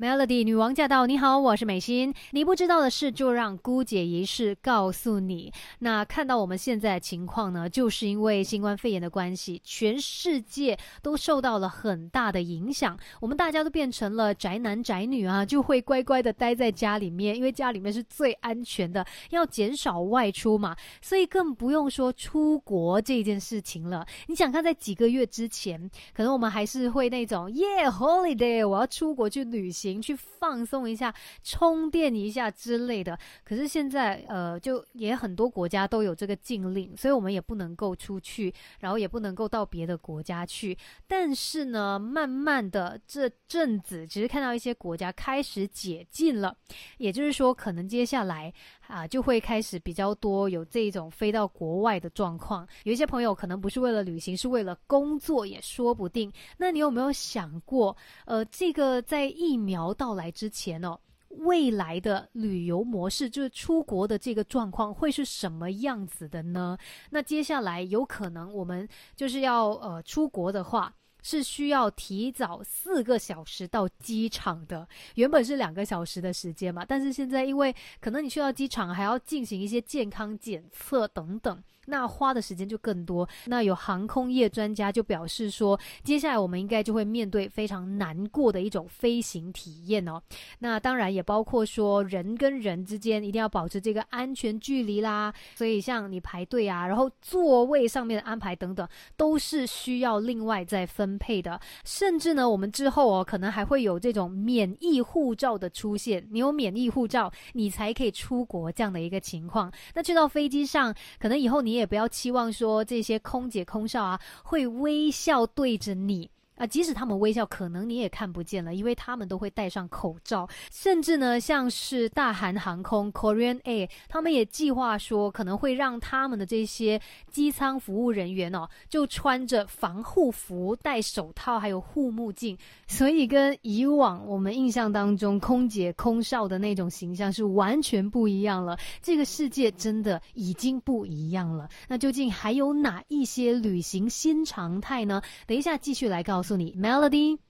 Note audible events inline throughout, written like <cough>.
Melody 女王驾到！你好，我是美心。你不知道的事，就让姑姐一事告诉你。那看到我们现在的情况呢，就是因为新冠肺炎的关系，全世界都受到了很大的影响。我们大家都变成了宅男宅女啊，就会乖乖的待在家里面，因为家里面是最安全的，要减少外出嘛。所以更不用说出国这件事情了。你想看，在几个月之前，可能我们还是会那种耶 holiday，我要出国去旅行。去放松一下、充电一下之类的。可是现在，呃，就也很多国家都有这个禁令，所以我们也不能够出去，然后也不能够到别的国家去。但是呢，慢慢的这阵子，只是看到一些国家开始解禁了，也就是说，可能接下来啊，就会开始比较多有这种飞到国外的状况。有一些朋友可能不是为了旅行，是为了工作，也说不定。那你有没有想过，呃，这个在疫苗？苗到来之前哦，未来的旅游模式就是出国的这个状况会是什么样子的呢？那接下来有可能我们就是要呃出国的话，是需要提早四个小时到机场的，原本是两个小时的时间嘛，但是现在因为可能你去到机场还要进行一些健康检测等等。那花的时间就更多。那有航空业专家就表示说，接下来我们应该就会面对非常难过的一种飞行体验哦。那当然也包括说，人跟人之间一定要保持这个安全距离啦。所以像你排队啊，然后座位上面的安排等等，都是需要另外再分配的。甚至呢，我们之后哦，可能还会有这种免疫护照的出现。你有免疫护照，你才可以出国这样的一个情况。那去到飞机上，可能以后你。也不要期望说这些空姐空少啊会微笑对着你。啊，即使他们微笑，可能你也看不见了，因为他们都会戴上口罩。甚至呢，像是大韩航空 Korean Air，他们也计划说，可能会让他们的这些机舱服务人员哦，就穿着防护服、戴手套，还有护目镜。所以跟以往我们印象当中空姐空少的那种形象是完全不一样了。这个世界真的已经不一样了。那究竟还有哪一些旅行新常态呢？等一下继续来告诉。诉你 Melody。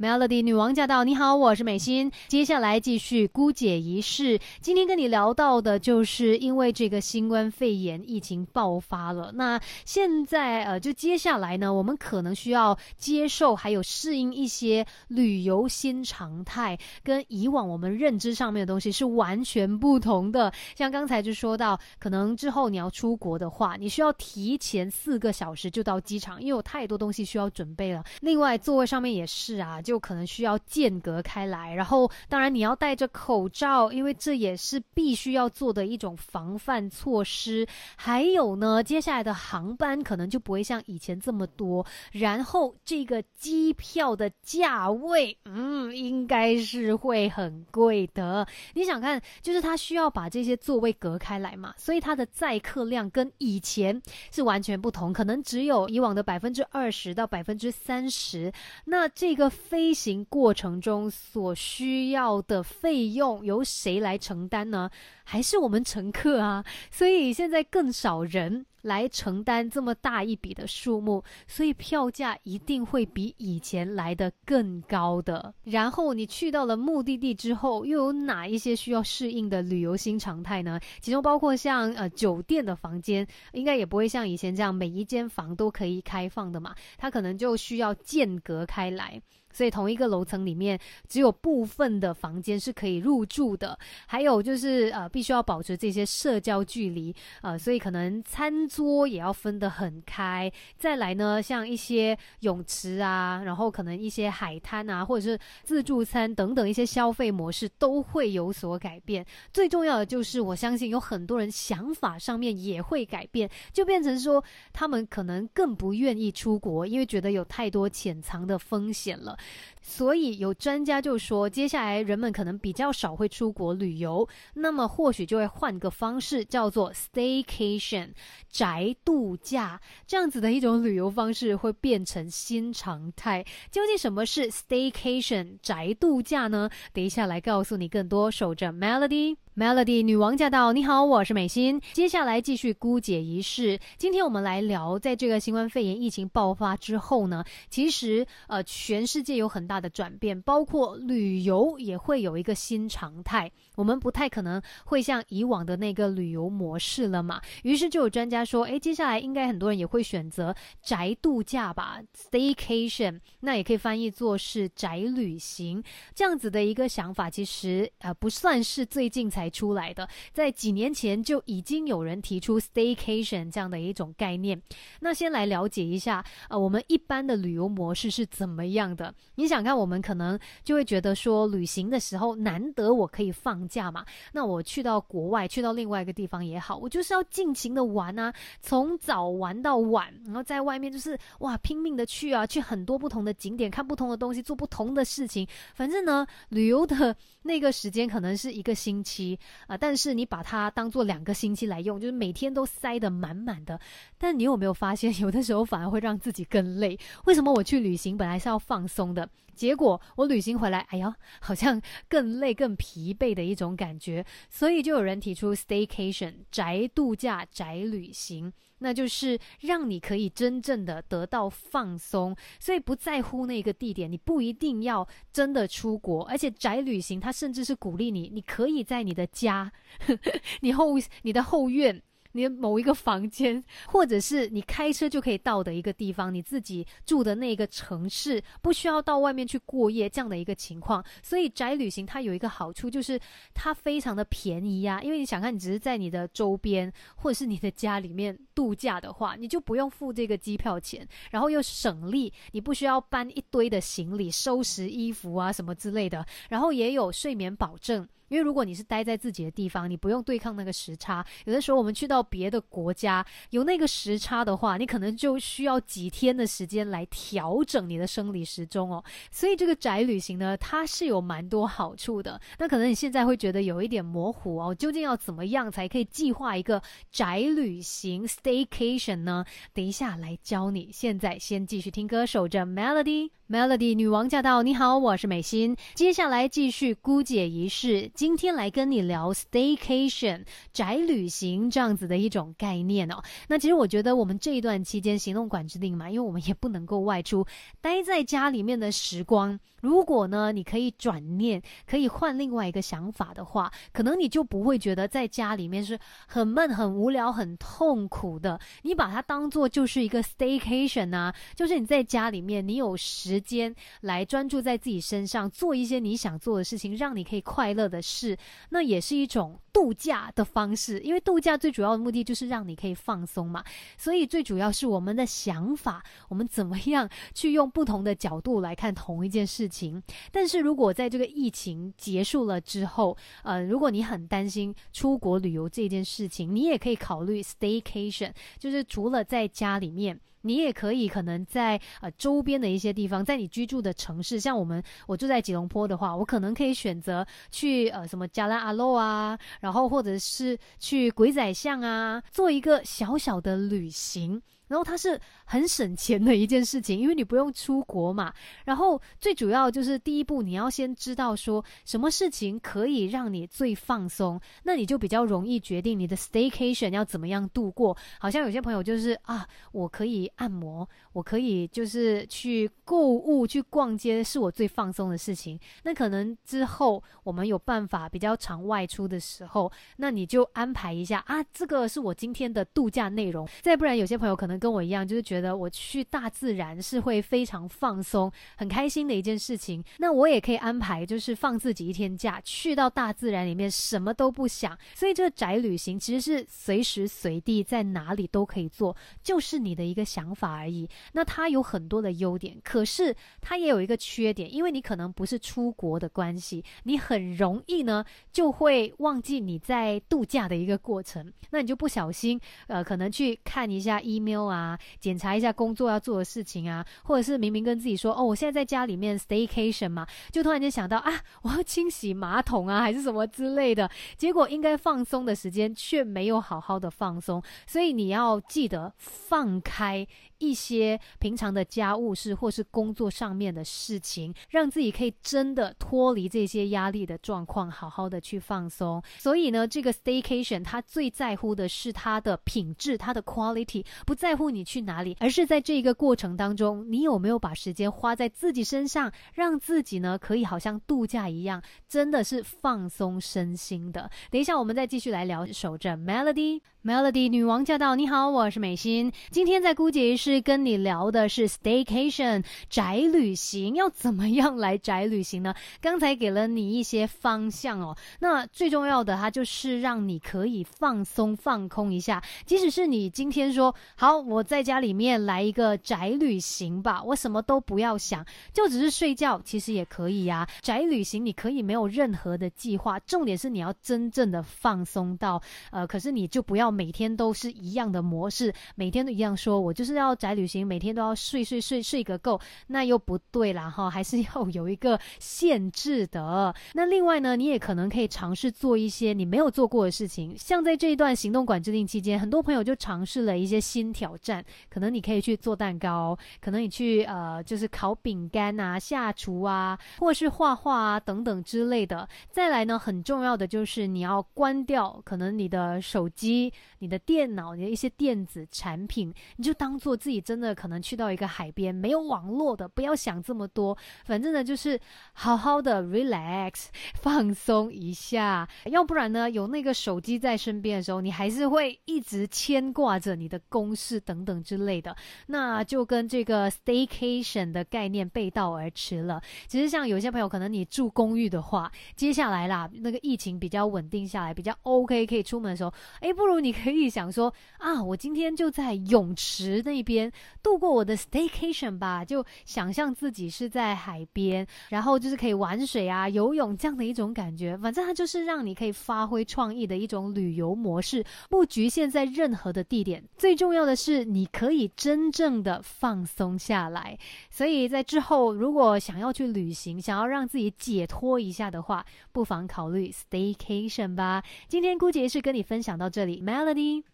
Melody 女王驾到！你好，我是美心。接下来继续姑姐仪式。今天跟你聊到的，就是因为这个新冠肺炎疫情爆发了。那现在呃，就接下来呢，我们可能需要接受还有适应一些旅游新常态，跟以往我们认知上面的东西是完全不同的。像刚才就说到，可能之后你要出国的话，你需要提前四个小时就到机场，因为有太多东西需要准备了。另外座位上面也是啊。就可能需要间隔开来，然后当然你要戴着口罩，因为这也是必须要做的一种防范措施。还有呢，接下来的航班可能就不会像以前这么多，然后这个机票的价位，嗯，应该是会很贵的。你想看，就是它需要把这些座位隔开来嘛，所以它的载客量跟以前是完全不同，可能只有以往的百分之二十到百分之三十。那这个飞飞行过程中所需要的费用由谁来承担呢？还是我们乘客啊？<laughs> 所以现在更少人来承担这么大一笔的数目，所以票价一定会比以前来的更高的。然后你去到了目的地之后，又有哪一些需要适应的旅游新常态呢？其中包括像呃酒店的房间，应该也不会像以前这样每一间房都可以开放的嘛，它可能就需要间隔开来。所以同一个楼层里面，只有部分的房间是可以入住的。还有就是呃，必须要保持这些社交距离，呃，所以可能餐桌也要分得很开。再来呢，像一些泳池啊，然后可能一些海滩啊，或者是自助餐等等一些消费模式都会有所改变。最重要的就是，我相信有很多人想法上面也会改变，就变成说他们可能更不愿意出国，因为觉得有太多潜藏的风险了。所以有专家就说，接下来人们可能比较少会出国旅游，那么或许就会换个方式，叫做 staycation 宅度假，这样子的一种旅游方式会变成新常态。究竟什么是 staycation 宅度假呢？等一下来告诉你更多。守着 Melody。Melody 女王驾到！你好，我是美心。接下来继续姑姐仪式。今天我们来聊，在这个新冠肺炎疫情爆发之后呢，其实呃，全世界有很大的转变，包括旅游也会有一个新常态。我们不太可能会像以往的那个旅游模式了嘛。于是就有专家说，诶，接下来应该很多人也会选择宅度假吧，staycation，那也可以翻译作是宅旅行这样子的一个想法。其实呃，不算是最近才。才出来的，在几年前就已经有人提出 staycation 这样的一种概念。那先来了解一下，呃，我们一般的旅游模式是怎么样的？你想看，我们可能就会觉得说，旅行的时候难得我可以放假嘛，那我去到国外，去到另外一个地方也好，我就是要尽情的玩啊，从早玩到晚，然后在外面就是哇拼命的去啊，去很多不同的景点，看不同的东西，做不同的事情。反正呢，旅游的 <laughs> 那个时间可能是一个星期。啊！但是你把它当做两个星期来用，就是每天都塞得满满的。但你有没有发现，有的时候反而会让自己更累？为什么我去旅行本来是要放松的，结果我旅行回来，哎呀，好像更累、更疲惫的一种感觉。所以就有人提出 staycation 宅度假、宅旅行。那就是让你可以真正的得到放松，所以不在乎那个地点，你不一定要真的出国，而且宅旅行它甚至是鼓励你，你可以在你的家，<laughs> 你后你的后院。你的某一个房间，或者是你开车就可以到的一个地方，你自己住的那个城市，不需要到外面去过夜这样的一个情况。所以宅旅行它有一个好处，就是它非常的便宜呀。因为你想看，你只是在你的周边或者是你的家里面度假的话，你就不用付这个机票钱，然后又省力，你不需要搬一堆的行李、收拾衣服啊什么之类的，然后也有睡眠保证。因为如果你是待在自己的地方，你不用对抗那个时差。有的时候我们去到别的国家，有那个时差的话，你可能就需要几天的时间来调整你的生理时钟哦。所以这个宅旅行呢，它是有蛮多好处的。那可能你现在会觉得有一点模糊哦，究竟要怎么样才可以计划一个宅旅行 （staycation） 呢？等一下来教你。现在先继续听歌，守着 Melody。Melody 女王驾到！你好，我是美心。接下来继续姑姐仪式，今天来跟你聊 staycation 宅旅行这样子的一种概念哦。那其实我觉得我们这一段期间行动管制令嘛，因为我们也不能够外出，待在家里面的时光，如果呢你可以转念，可以换另外一个想法的话，可能你就不会觉得在家里面是很闷、很无聊、很痛苦的。你把它当做就是一个 staycation 啊，就是你在家里面，你有时。间来专注在自己身上，做一些你想做的事情，让你可以快乐的是，那也是一种度假的方式。因为度假最主要的目的就是让你可以放松嘛，所以最主要是我们的想法，我们怎么样去用不同的角度来看同一件事情。但是如果在这个疫情结束了之后，呃，如果你很担心出国旅游这件事情，你也可以考虑 staycation，就是除了在家里面。你也可以可能在呃周边的一些地方，在你居住的城市，像我们我住在吉隆坡的话，我可能可以选择去呃什么加拉阿洛啊，然后或者是去鬼仔巷啊，做一个小小的旅行。然后它是很省钱的一件事情，因为你不用出国嘛。然后最主要就是第一步，你要先知道说什么事情可以让你最放松，那你就比较容易决定你的 staycation 要怎么样度过。好像有些朋友就是啊，我可以按摩，我可以就是去购物、去逛街，是我最放松的事情。那可能之后我们有办法比较常外出的时候，那你就安排一下啊，这个是我今天的度假内容。再不然，有些朋友可能。跟我一样，就是觉得我去大自然是会非常放松、很开心的一件事情。那我也可以安排，就是放自己一天假，去到大自然里面，什么都不想。所以这个宅旅行其实是随时随地在哪里都可以做，就是你的一个想法而已。那它有很多的优点，可是它也有一个缺点，因为你可能不是出国的关系，你很容易呢就会忘记你在度假的一个过程。那你就不小心，呃，可能去看一下 email。啊，检查一下工作要做的事情啊，或者是明明跟自己说，哦，我现在在家里面 staycation 嘛，就突然间想到啊，我要清洗马桶啊，还是什么之类的，结果应该放松的时间却没有好好的放松，所以你要记得放开。一些平常的家务事或是工作上面的事情，让自己可以真的脱离这些压力的状况，好好的去放松。所以呢，这个 staycation 它最在乎的是它的品质，它的 quality，不在乎你去哪里，而是在这个过程当中，你有没有把时间花在自己身上，让自己呢可以好像度假一样，真的是放松身心的。等一下，我们再继续来聊。守着 Melody，Melody 女王驾到！你好，我是美心。今天在姑姐是跟你聊的是 Staycation 宅旅行，要怎么样来宅旅行呢？刚才给了你一些方向哦。那最重要的，它就是让你可以放松、放空一下。即使是你今天说好，我在家里面来一个宅旅行吧，我什么都不要想，就只是睡觉，其实也可以呀。宅旅行你可以没有任何的计划，重点是你要真正的放松到。呃，可是你就不要每天都是一样的模式，每天都一样说，我就是要宅旅行，每天都要睡睡睡睡个够，那又不对啦哈，<laughs> 还是要有一个限制的。那另外呢，你也可能可以尝试做一些你没有做过的事情，像在这一段行动管制令期间，很多朋友就尝试了一些新挑战，可能你可以去做蛋糕，可能你去呃就是烤饼干啊、下厨啊，或是画画啊等等之类的。再来呢，很重要的就是你要关掉可能。你的手机、你的电脑、你的一些电子产品，你就当做自你真的可能去到一个海边，没有网络的，不要想这么多。反正呢，就是好好的 relax，<laughs> 放松一下。要不然呢，有那个手机在身边的时候，你还是会一直牵挂着你的公事等等之类的。那就跟这个 staycation 的概念背道而驰了。其实像有些朋友，可能你住公寓的话，接下来啦，那个疫情比较稳定下来，比较 OK。可以出门的时候，哎，不如你可以想说啊，我今天就在泳池那边度过我的 staycation 吧，就想象自己是在海边，然后就是可以玩水啊、游泳这样的一种感觉。反正它就是让你可以发挥创意的一种旅游模式，不局限在任何的地点。最重要的是，你可以真正的放松下来。所以在之后，如果想要去旅行，想要让自己解脱一下的话，不妨考虑 staycation 吧。今天估计。也是跟你分享到这里，Melody。